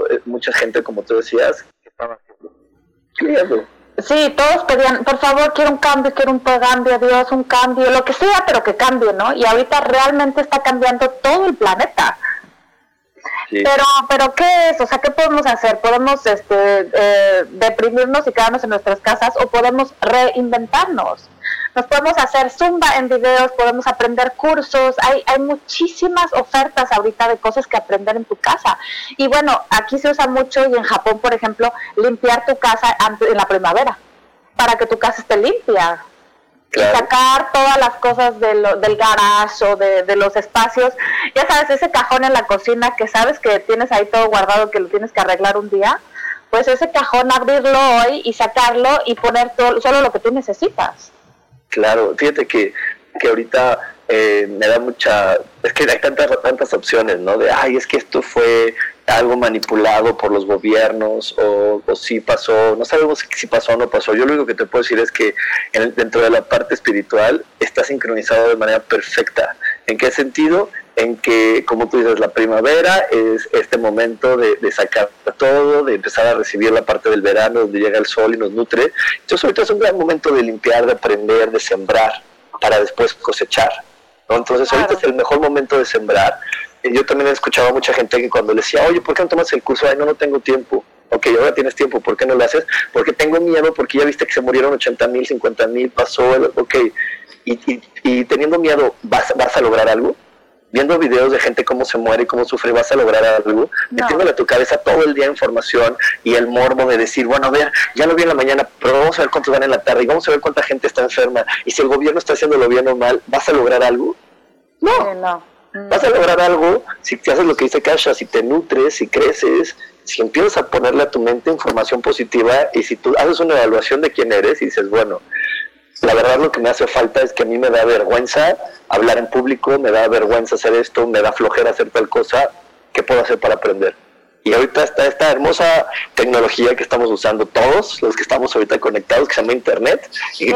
eh, mucha gente, como tú decías, ¿qué estaba haciendo? Sí, todos pedían, por favor, quiero un cambio, quiero un cambio, Dios, un cambio, lo que sea, pero que cambie, ¿no? Y ahorita realmente está cambiando todo el planeta. Pero, pero ¿qué es? O sea, ¿qué podemos hacer? ¿Podemos este, eh, deprimirnos y quedarnos en nuestras casas o podemos reinventarnos? Nos podemos hacer zumba en videos, podemos aprender cursos, hay, hay muchísimas ofertas ahorita de cosas que aprender en tu casa. Y bueno, aquí se usa mucho y en Japón, por ejemplo, limpiar tu casa en la primavera para que tu casa esté limpia y sacar todas las cosas del garage o de, los espacios. Ya sabes, ese cajón en la cocina que sabes que tienes ahí todo guardado que lo tienes que arreglar un día, pues ese cajón abrirlo hoy y sacarlo y poner todo, solo lo que tú necesitas. Claro, fíjate que, que ahorita eh, me da mucha, es que hay tantas, tantas opciones, ¿no? De, ay, es que esto fue algo manipulado por los gobiernos o, o si pasó, no sabemos si pasó o no pasó. Yo lo único que te puedo decir es que dentro de la parte espiritual está sincronizado de manera perfecta. ¿En qué sentido? En que, como tú dices, la primavera es este momento de, de sacar todo, de empezar a recibir la parte del verano donde llega el sol y nos nutre. Entonces ahorita es un gran momento de limpiar, de aprender, de sembrar para después cosechar. Entonces ahorita es el mejor momento de sembrar. Yo también he escuchado a mucha gente que cuando le decía, oye, ¿por qué no tomas el curso? Ay, no, no tengo tiempo. Ok, ahora tienes tiempo, ¿por qué no lo haces? Porque tengo miedo, porque ya viste que se murieron 80 mil, 50 mil, pasó, el, ok. Y, y, teniendo miedo, ¿vas, ¿vas a lograr algo? Viendo videos de gente cómo se muere y cómo sufre, vas a lograr algo, metiéndole a tu cabeza todo el día información y el morbo de decir, bueno, a ver, ya lo vi en la mañana, pero vamos a ver cuántos van en la tarde y vamos a ver cuánta gente está enferma y si el gobierno está haciéndolo bien o mal, ¿vas a lograr algo? No. no. Vas a lograr algo si te haces lo que dice Kasha, si te nutres, si creces, si empiezas a ponerle a tu mente información positiva y si tú haces una evaluación de quién eres y dices, bueno, la verdad lo que me hace falta es que a mí me da vergüenza hablar en público, me da vergüenza hacer esto, me da flojera hacer tal cosa, ¿qué puedo hacer para aprender? Y ahorita está esta hermosa tecnología que estamos usando todos, los que estamos ahorita conectados, que se llama Internet. Y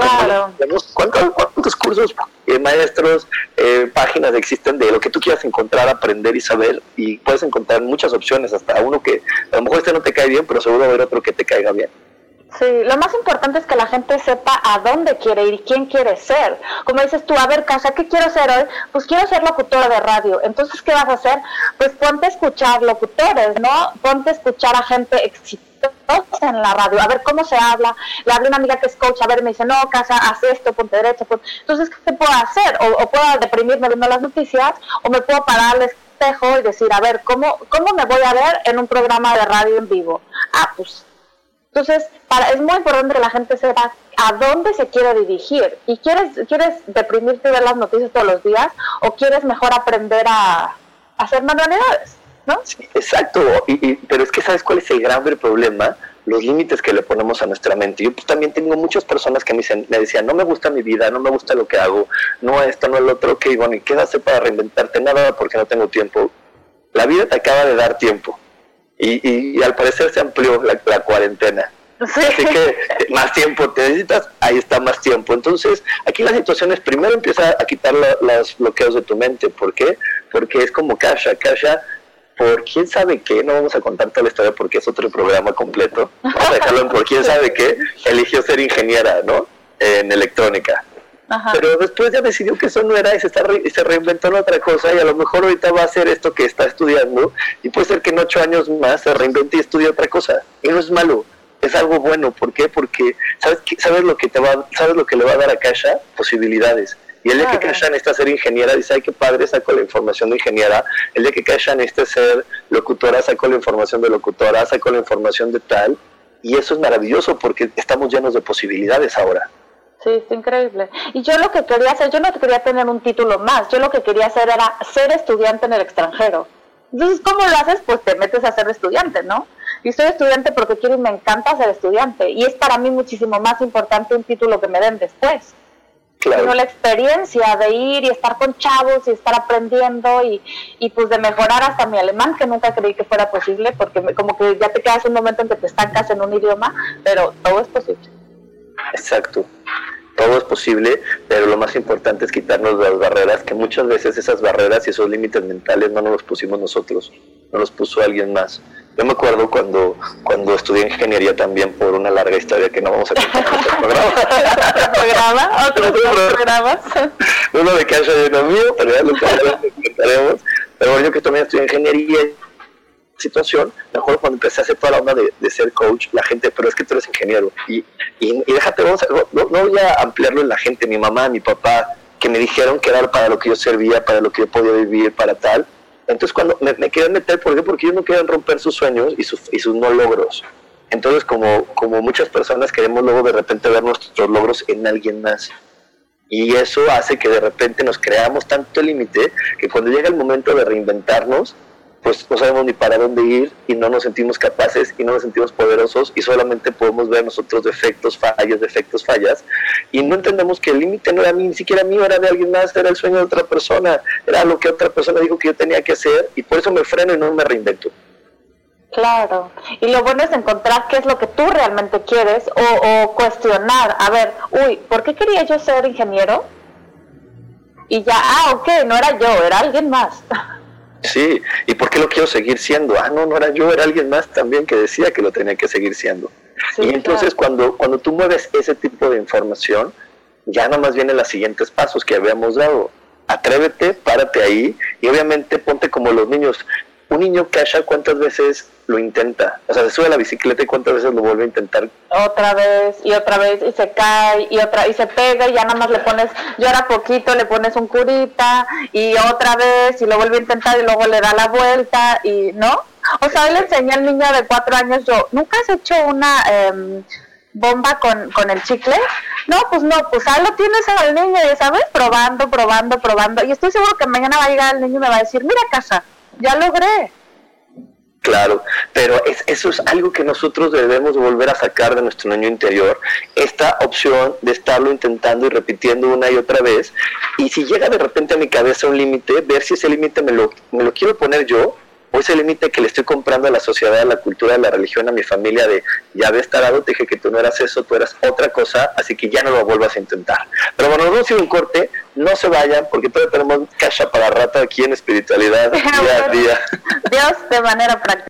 ¿cuántos, cursos, eh, maestros, eh, páginas existen de lo que tú quieras encontrar, aprender y saber? Y puedes encontrar muchas opciones, hasta uno que a lo mejor este no te cae bien, pero seguro va a haber otro que te caiga bien. Sí, lo más importante es que la gente sepa a dónde quiere ir y quién quiere ser. Como dices tú, a ver, Casa, ¿qué quiero ser hoy? Pues quiero ser locutora de radio. Entonces, ¿qué vas a hacer? Pues ponte a escuchar locutores, ¿no? Ponte a escuchar a gente exitosa en la radio, a ver cómo se habla. Le hablo una amiga que es coach, a ver, me dice, no, Casa, haz esto, ponte derecho. Entonces, ¿qué puedo hacer? O, puedo deprimirme viendo las noticias, o me puedo parar al espejo y decir, a ver, ¿cómo, ¿cómo me voy a ver en un programa de radio en vivo? Ah, pues entonces, para, es muy importante que la gente sepa a dónde se quiere dirigir. ¿Y quieres, quieres deprimirte de ver las noticias todos los días o quieres mejor aprender a, hacer manualidades? ¿no? exacto, y, pero es que ¿sabes cuál es el gran problema? Los límites que le ponemos a nuestra mente. Yo pues, también tengo muchas personas que me, decían, no me gusta mi vida, no me gusta lo que hago, no esto, no el otro, ok, bueno, ¿y qué hacer para reinventarte? Nada porque no tengo tiempo. La vida te acaba de dar tiempo y, y, al parecer se amplió la, cuarentena. Así que más tiempo te necesitas, ahí está más tiempo. Entonces, aquí la situación es primero empieza a quitar los bloqueos de tu mente. ¿Por qué? Porque es como Kasha. Kasha, por quién sabe qué, no vamos a contar toda la historia porque es otro programa completo. Vamos a dejarlo en por quién sabe qué, eligió ser ingeniera, ¿no? En electrónica. Pero después ya decidió que eso no era y se, está se reinventó en otra cosa y a lo mejor ahorita va a hacer esto que está estudiando y puede ser que en ocho años más se reinvente y estudie otra cosa. Y no es malo, es algo bueno. ¿Por qué? Porque sabes, sabes, lo, que te va, sabes lo que le va a dar a Kasha posibilidades. Y el día que Kasha necesita ser ingeniera, dice, ay, qué padre, saco la información de ingeniera. El día que Kasha necesita ser locutora, saco la información de locutora, saco la información de tal. Y eso es maravilloso porque estamos llenos de posibilidades ahora. Sí, es increíble. Y yo lo que quería hacer, yo no quería tener un título más, yo lo que quería hacer era ser estudiante en el extranjero. Entonces, ¿cómo lo haces? Pues te metes a ser estudiante, ¿no? Y soy estudiante porque quiero y me encanta ser estudiante. Y es para mí muchísimo más importante un título que me den después. Claro. la experiencia de ir y estar con chavos y estar aprendiendo y, y pues de mejorar hasta mi alemán, que nunca creí que fuera posible, porque como que ya te quedas un momento en que te estancas en un idioma, pero todo es posible. Exacto todo es posible, pero lo más importante es quitarnos las barreras, que muchas veces esas barreras y esos límites mentales no nos los pusimos nosotros. nos los puso alguien más. Yo me acuerdo cuando, cuando estudié ingeniería también por una larga historia que no vamos a contar en este programa. programa? ¿Otros programas? Uno de Cash y uno mío, pero ya lo contaremos. Pero yo que también estudié ingeniería situación, mejor cuando empecé a hacer toda la onda de, ser coach, la gente, pero es que tú eres ingeniero. Y, y, déjate, vamos no, no, voy a ampliarlo en la gente, mi mamá, mi papá, que me dijeron que era para lo que yo servía, para lo que yo podía vivir, para tal. Entonces cuando me, me meter, ¿por qué? Porque ellos no querían romper sus sueños y, sus, y sus no logros. Entonces como, como muchas personas queremos luego de repente ver nuestros logros en alguien más. Y eso hace que de repente nos creamos tanto límite que cuando llega el momento de reinventarnos, pues no sabemos ni para dónde ir y no nos sentimos capaces y no nos sentimos poderosos y solamente podemos ver nosotros defectos, fallas, defectos, fallas y no entendemos que el límite no era mí, ni siquiera mío, era de alguien más, era el sueño de otra persona, era lo que otra persona dijo que yo tenía que hacer y por eso me freno y no me reinvento. Claro, y lo bueno es encontrar qué es lo que tú realmente quieres o, o cuestionar, a ver, uy, ¿por qué quería yo ser ingeniero? Y ya, ah, ok, no era yo, era alguien más. Sí, ¿y por qué lo quiero seguir siendo? Ah, no, no era yo, era alguien más también que decía que lo tenía que seguir siendo. y entonces cuando, cuando tú mueves ese tipo de información, ya nada más vienen los siguientes pasos que habíamos dado. Atrévete, párate ahí y obviamente ponte como los niños. Un niño Kasha, ¿cuántas veces lo intenta? O sea, se sube a la bicicleta y cuántas veces lo vuelve a intentar. Otra vez y otra vez y se cae y otra y se pega y ya nada más le pones, llora poquito, le pones un curita y otra vez y lo vuelve a intentar y luego le da la vuelta y ¿no? O sea, le enseñé al niño de cuatro años yo, ¿nunca has hecho una em, bomba con, con el chicle? No, pues no, pues ahí lo tienes al niño, ya sabes, probando, probando, probando. Y estoy seguro que mañana va a llegar el niño y me va a decir, mira casa, ya logré. Claro, pero es, eso es algo que nosotros debemos volver a sacar de nuestro niño interior, esta opción de estarlo intentando y repitiendo una y otra vez, y si llega de repente a mi cabeza un límite, ver si ese límite me lo, me lo quiero poner yo o ese límite que le estoy comprando a la sociedad, a la cultura, a la religión, a mi familia, de ya ves tarado, te dije que tú no eras eso, tú eras otra cosa, así que ya no lo vuelvas a intentar. Pero bueno, nos vamos a ir un corte, no se vayan, porque todavía tenemos cacha para rato aquí en espiritualidad día a día. Dios de manera práctica.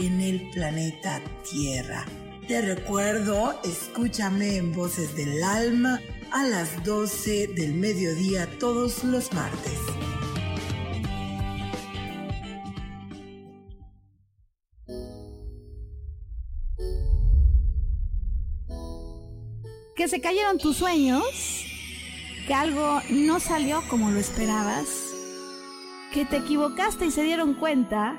en el planeta Tierra. Te recuerdo, escúchame en Voces del Alma a las 12 del mediodía todos los martes. Que se cayeron tus sueños, que algo no salió como lo esperabas, que te equivocaste y se dieron cuenta.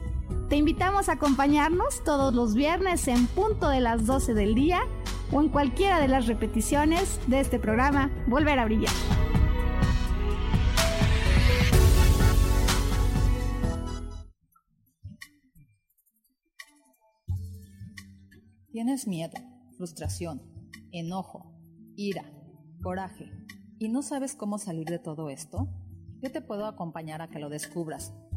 Te invitamos a acompañarnos todos los viernes en punto de las 12 del día o en cualquiera de las repeticiones de este programa Volver a Brillar. ¿Tienes miedo, frustración, enojo, ira, coraje y no sabes cómo salir de todo esto? Yo te puedo acompañar a que lo descubras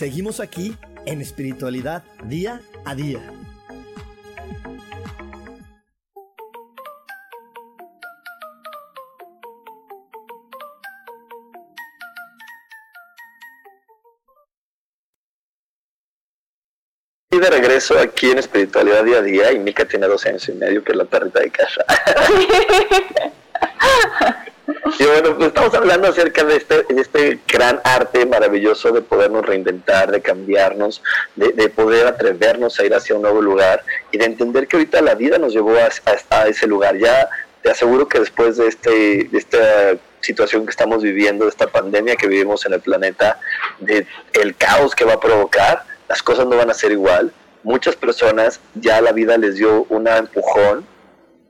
Seguimos aquí en espiritualidad día a día. Y de regreso aquí en Espiritualidad Día a Día, y Mika tiene 12 años y medio, que es la perrita de casa. y bueno, pues estamos hablando acerca de este, de este gran arte maravilloso de podernos reinventar, de cambiarnos, de, de poder atrevernos a ir hacia un nuevo lugar y de entender que ahorita la vida nos llevó a, ese lugar. Ya te aseguro que después de, este, de esta situación que estamos viviendo, de esta pandemia que vivimos en el planeta, de el caos que va a provocar, las cosas no van a ser igual. Muchas personas ya la vida les dio un empujón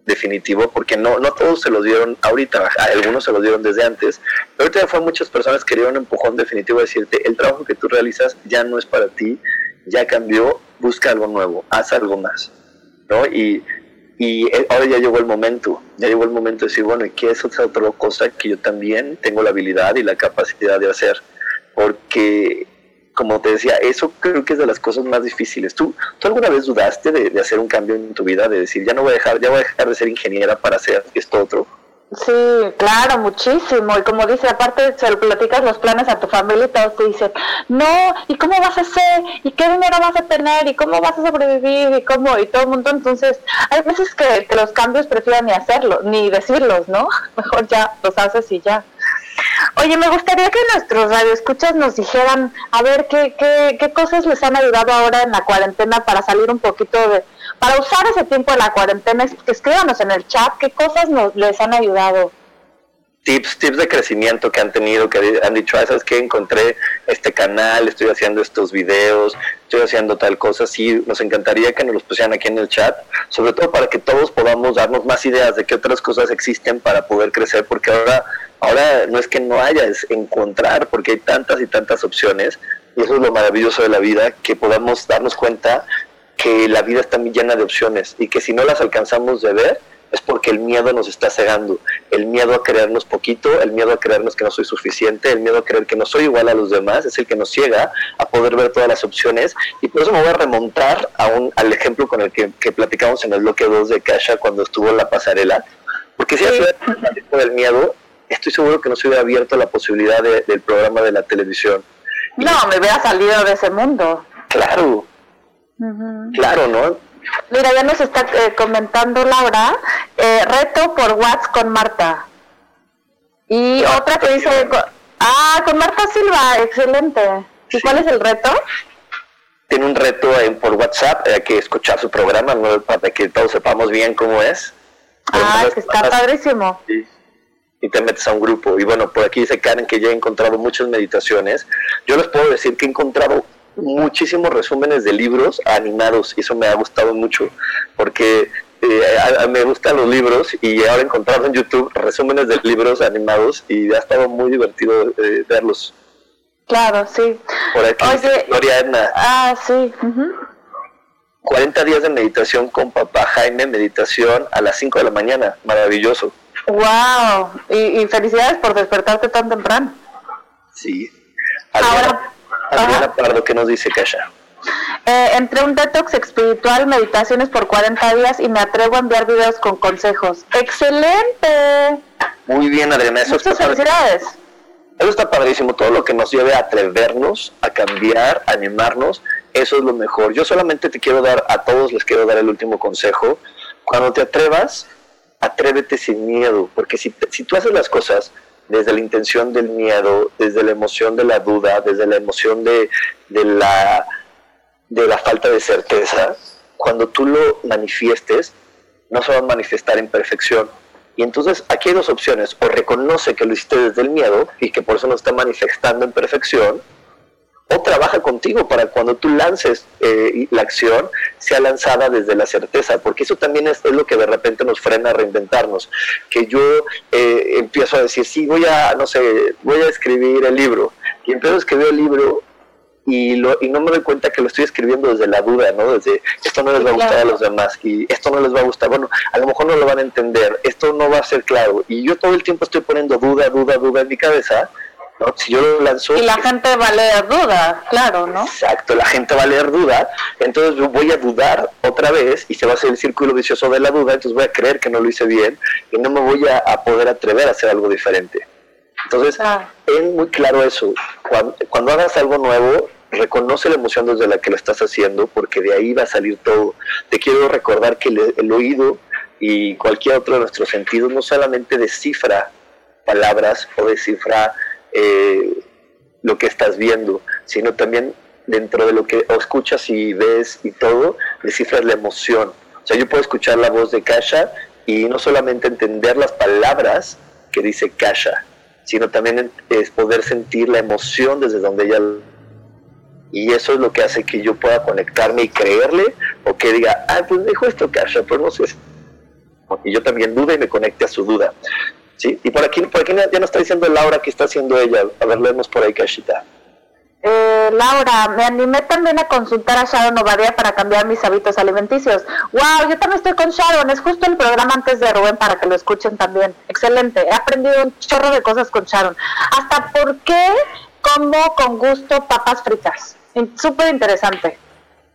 definitivo, porque no, no todos se los dieron ahorita, algunos se los dieron desde antes, pero ahorita fue muchas personas que dieron un empujón definitivo a decirte, el trabajo que tú realizas ya no es para ti, ya cambió, busca algo nuevo, haz algo más, ¿no? Y, y eh, ahora ya llegó el momento, ya llegó el momento de decir, bueno, ¿y qué es otra, otra cosa que yo también tengo la habilidad y la capacidad de hacer? Porque como te decía, eso creo que es de las cosas más difíciles. ¿Tú, tú alguna vez dudaste de, hacer un cambio en tu vida, de decir, ya no voy a dejar, ya voy a dejar de ser ingeniera para hacer esto otro? Sí, claro, muchísimo. Y como dice, aparte se lo platicas los planes a tu familia y todos te dicen, no, ¿y cómo vas a hacer? ¿Y qué dinero vas a tener? ¿Y cómo vas a sobrevivir? ¿Y cómo? Y todo el mundo. Entonces, hay veces que, los cambios prefieren ni hacerlo, ni decirlos, ¿no? Mejor ya los haces y ya. Oye, me gustaría que nuestros radioescuchas nos dijeran, a ver, ¿qué, qué, qué cosas les han ayudado ahora en la cuarentena para salir un poquito de, para usar ese tiempo de la cuarentena, escríbanos en el chat qué cosas nos, les han ayudado. Tips, tips de crecimiento que han tenido, que han dicho, ah, ¿sabes qué? Encontré este canal, estoy haciendo estos videos, estoy haciendo tal cosa. Sí, nos encantaría que nos los pusieran aquí en el chat, sobre todo para que todos podamos darnos más ideas de qué otras cosas existen para poder crecer, porque ahora, ahora no es que no haya, es encontrar, porque hay tantas y tantas opciones, y eso es lo maravilloso de la vida, que podamos darnos cuenta que la vida está llena de opciones y que si no las alcanzamos de ver es porque el miedo nos está cegando, el miedo a creernos poquito, el miedo a creernos que no soy suficiente, el miedo a creer que no soy igual a los demás, es el que nos ciega a poder ver todas las opciones y por eso me voy a remontar a un, al ejemplo con el que, que platicamos en el bloque 2 de Kasha cuando estuvo en la pasarela, porque si hace tiempo del miedo, estoy seguro que no se hubiera abierto la posibilidad de- del programa de la televisión. No, me hubiera salido de ese mundo. Claro, claro, ¿no? Mira, ya nos está eh, comentando Laura, eh, reto por WhatsApp con Marta. Y otra que dice, ah, con Marta Silva, excelente. ¿Y cuál es el reto? tiene un reto en- por WhatsApp, hay que escuchar su programa ¿no? para que todos sepamos bien cómo es. Ah, es que está padrísimo. Y te metes a un grupo. Y bueno, por aquí dice Karen que ya he encontrado muchas meditaciones. Yo les puedo decir que he encontrado muchísimos resúmenes de libros animados y eso me ha gustado mucho porque eh, a- a- me gustan los libros y ahora he encontrado en YouTube resúmenes de libros animados y ha estado muy divertido eh, verlos. Claro, sí. Por aquí dice Gloria Edna. Ah, sí. ujú. 40 días de meditación con papá Jaime, meditación a las 5 de la mañana, maravilloso. Wow. Y, y felicidades por despertarte tan temprano. Sí. Ahora, Adriana Pardo, ¿qué nos dice Kasha? Eh, entre un detox espiritual, meditaciones por 40 días y me atrevo a enviar videos con consejos. ¡Excelente! Muy bien, Adriana. Eso Muchas felicidades. Eso está padrísimo. Todo lo que nos lleve a atrevernos, a cambiar, a animarnos, eso es lo mejor. Yo solamente te quiero dar, a todos les quiero dar el último consejo. Cuando te atrevas, atrévete sin miedo, porque si, si tú haces las cosas desde la intención del miedo, desde la emoción de la duda, desde la emoción de, de, la, de la falta de certeza, cuando tú lo manifiestes, no se va a manifestar en perfección. Y entonces aquí hay dos opciones, o reconoce que lo hiciste desde el miedo y que por eso no está manifestando en perfección, o trabaja contigo para cuando tú lances eh, la acción sea lanzada desde la certeza, porque eso también es, lo que de repente nos frena a reinventarnos, que yo eh, empiezo a decir, sí, voy a, no sé, voy a escribir el libro, y empiezo a escribir el libro y, lo, y no me doy cuenta que lo estoy escribiendo desde la duda, ¿no? Desde esto no les va a gustar a los demás y esto no les va a gustar, bueno, a lo mejor no lo van a entender, esto no va a ser claro, y yo todo el tiempo estoy poniendo duda, duda, duda en mi cabeza, si yo lo lanzo... Y la gente va a leer duda, claro, ¿no? Exacto, la gente va a leer duda, entonces yo voy a dudar otra vez y se va a hacer el círculo vicioso de la duda, entonces voy a creer que no lo hice bien y no me voy a, poder atrever a hacer algo diferente. Entonces, es muy claro eso. Cuando, hagas algo nuevo, reconoce la emoción desde la que lo estás haciendo, porque de ahí va a salir todo. Te quiero recordar que el oído y cualquier otro de nuestros sentidos no solamente descifra palabras o descifra eh, lo que estás viendo, sino también dentro de lo que escuchas y ves y todo, descifras la emoción. O sea, yo puedo escuchar la voz de Kasha y no solamente entender las palabras que dice Kasha, sino también es poder sentir la emoción desde donde ella... Y eso es lo que hace que yo pueda conectarme y creerle, o que diga, ah, pues dijo esto Kasha, pues no sé. Y yo también dude y me conecte a su duda. ¿Sí? Y por aquí, por aquí ya nos está diciendo Laura que está haciendo ella. A ver, leemos por ahí, Cachita. Eh, Laura, me animé también a consultar a Sharon Ovadia para cambiar mis hábitos alimenticios. ¡Wow! Yo también estoy con Sharon. Es justo el programa antes de Rubén para que lo escuchen también. Excelente. He aprendido un chorro de cosas con Sharon. Hasta por qué como con gusto papas fritas. Súper interesante.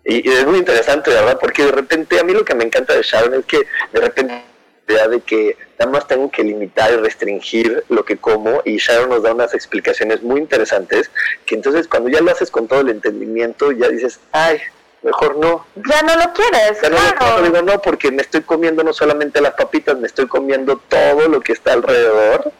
Y, y, es muy interesante, ¿verdad? Porque de repente a mí lo que me encanta de Sharon es que de repente de que nada más tengo que limitar y restringir lo que como y Sharon nos da unas explicaciones muy interesantes que entonces cuando ya lo haces con todo el entendimiento ya dices, ay, mejor no. Ya no lo quieres. Ya no lo digo no porque me estoy comiendo no solamente las papitas, me estoy comiendo todo lo que está alrededor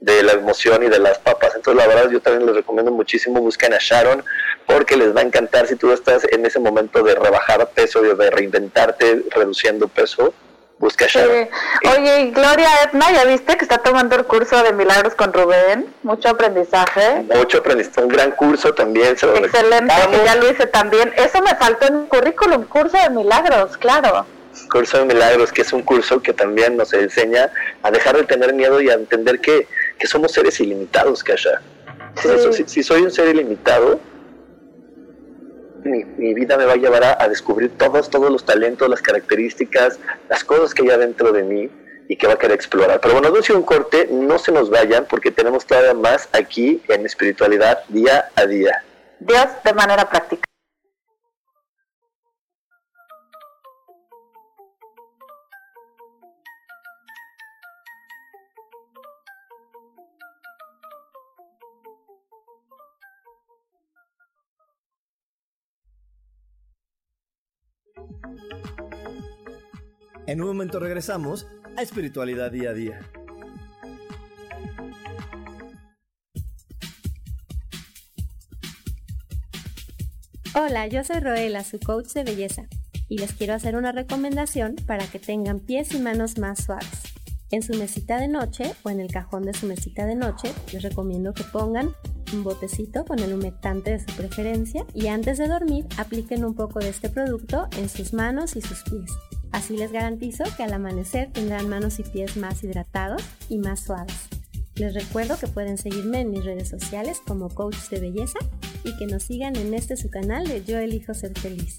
de la emoción y de las papas. Entonces, la verdad, yo también les recomiendo muchísimo, busquen a Sharon, porque les va a encantar si tú estás en ese momento de rebajar peso, de reinventarte, reduciendo peso busca Oye, Gloria Edna, ¿ya viste que está tomando el curso de milagros con Rubén? Mucho aprendizaje. Mucho aprendizaje, un gran curso también. Excelente, que ya lo hice también. Eso me faltó en el currículum, curso de milagros, claro. Curso de milagros, que es un curso que también nos enseña a dejar de tener miedo y a entender que, que somos seres ilimitados, Kasha. si soy un ser ilimitado, mi, vida me va a llevar a, descubrir todos, todos los talentos, las características, las cosas que hay dentro de mí y que va a querer explorar. Pero bueno, no un corte, no se nos vayan porque tenemos todavía más aquí en espiritualidad día a día. Dios de manera práctica. En un momento regresamos a Espiritualidad Día a Día. Hola, yo soy Roela, su coach de belleza, y les quiero hacer una recomendación para que tengan pies y manos más suaves. En su mesita de noche o en el cajón de su mesita de noche, les recomiendo que pongan un botecito con el humectante de su preferencia y antes de dormir apliquen un poco de este producto en sus manos y sus pies. Así les garantizo que al amanecer tendrán manos y pies más hidratados y más suaves. Les recuerdo que pueden seguirme en mis redes sociales como Coach de Belleza y que nos sigan en este su canal de Yo Elijo Ser Feliz.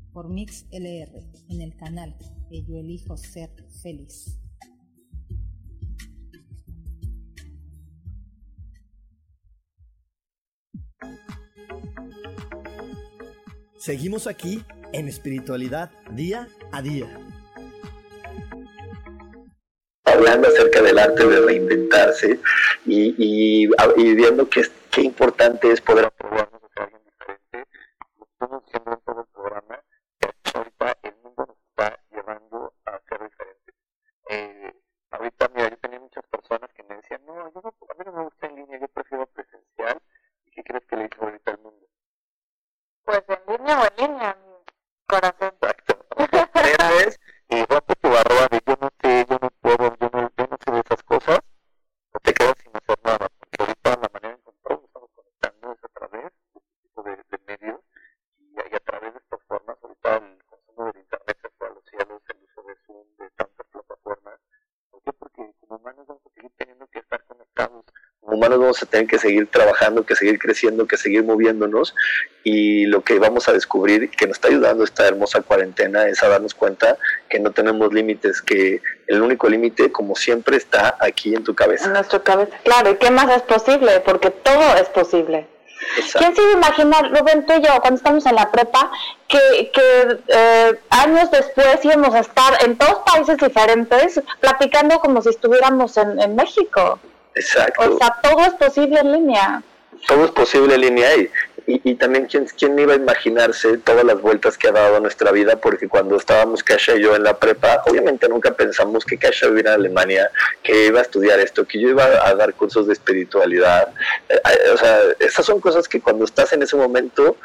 por Mix LR en el canal de Yo Elijo Ser Feliz. Seguimos aquí en espiritualidad día a día. Hablando acerca del arte de reinventarse y, viendo qué, qué importante es poder tener que seguir trabajando, que seguir creciendo, que seguir moviéndonos y lo que vamos a descubrir que nos está ayudando esta hermosa cuarentena es a darnos cuenta que no tenemos límites, que el único límite, como siempre, está aquí en tu cabeza. En nuestra cabeza, claro, ¿y qué más es posible? Porque todo es posible. ¿Quién se iba a imaginar, Rubén, tú y yo, cuando estamos en la prepa, que, que eh, años después íbamos a estar en dos países diferentes platicando como si estuviéramos en, en México? Exacto. O sea, todo es posible en línea. Todo es posible en línea y, y, y también ¿quién, quién iba a imaginarse todas las vueltas que ha dado nuestra vida, porque cuando estábamos Kasha y yo en la prepa, obviamente nunca pensamos que Kasha iba a ir a Alemania, que iba a estudiar esto, que yo iba a dar cursos de espiritualidad. Eh, eh, o sea, esas son cosas que cuando estás en ese momento,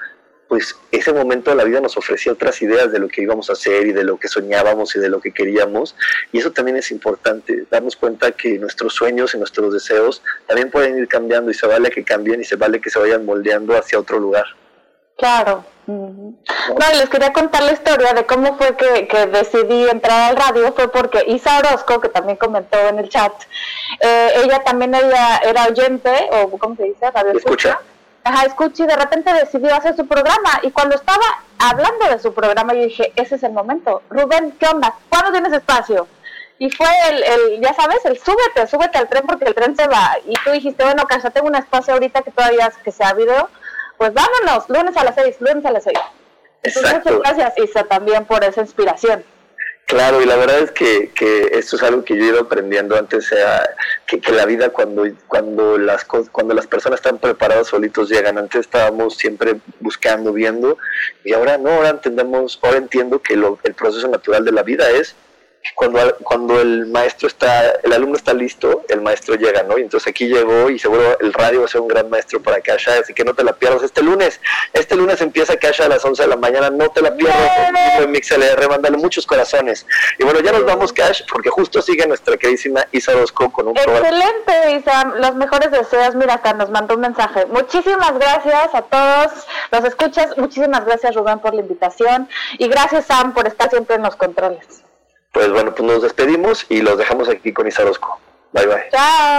pues ese momento de la vida nos ofrecía otras ideas de lo que íbamos a hacer y de lo que soñábamos y de lo que queríamos. Y eso también es importante, darnos cuenta que nuestros sueños y nuestros deseos también pueden ir cambiando y se vale que cambien y se vale que se vayan moldeando hacia otro lugar. Claro. No, les quería contar la historia de cómo fue que, que, decidí entrar al radio, fue porque Isa Orozco, que también comentó en el chat, eh, ella también ella era oyente, o ¿cómo se dice? Radio escucha. escucha Ajá, escuché y de repente decidió hacer su programa. Y cuando estaba hablando de su programa, yo dije, ese es el momento. Rubén, ¿qué onda? ¿Cuándo tienes espacio? Y fue el, el, ya sabes, el súbete, súbete al tren porque el tren se va. Y tú dijiste, bueno, casa, tengo un espacio ahorita que todavía que sea video. Pues vámonos, lunes a las seis, lunes a las seis. Entonces, muchas gracias, Isa, también por esa inspiración. Claro, y la verdad es que, que esto es algo que yo he ido aprendiendo antes, sea, que, que, la vida cuando, cuando, las, cuando las personas están preparadas solitos llegan. Antes estábamos siempre buscando, viendo, y ahora no, ahora entendemos, ahora entiendo que lo, el proceso natural de la vida es cuando, cuando el maestro está, el alumno está listo, el maestro llega, ¿no? Y entonces aquí llegó y seguro el radio va a ser un gran maestro para Kasha, así que no te la pierdas este lunes. Este lunes empieza Kasha a las 11 de la mañana, no te la pierdas en MixLR, mándale muchos corazones. Y bueno, ya nos vamos, Cash, porque justo sigue nuestra queridísima Isa Rosco con un Excelente, Isa, los mejores deseos, mira, acá nos mandó un mensaje. Muchísimas gracias a todos los escuchas, muchísimas gracias Rubén por la invitación y gracias Sam por estar siempre en los controles. Pues bueno, pues nos despedimos y los dejamos aquí con Isarosco. Bye bye. Chao.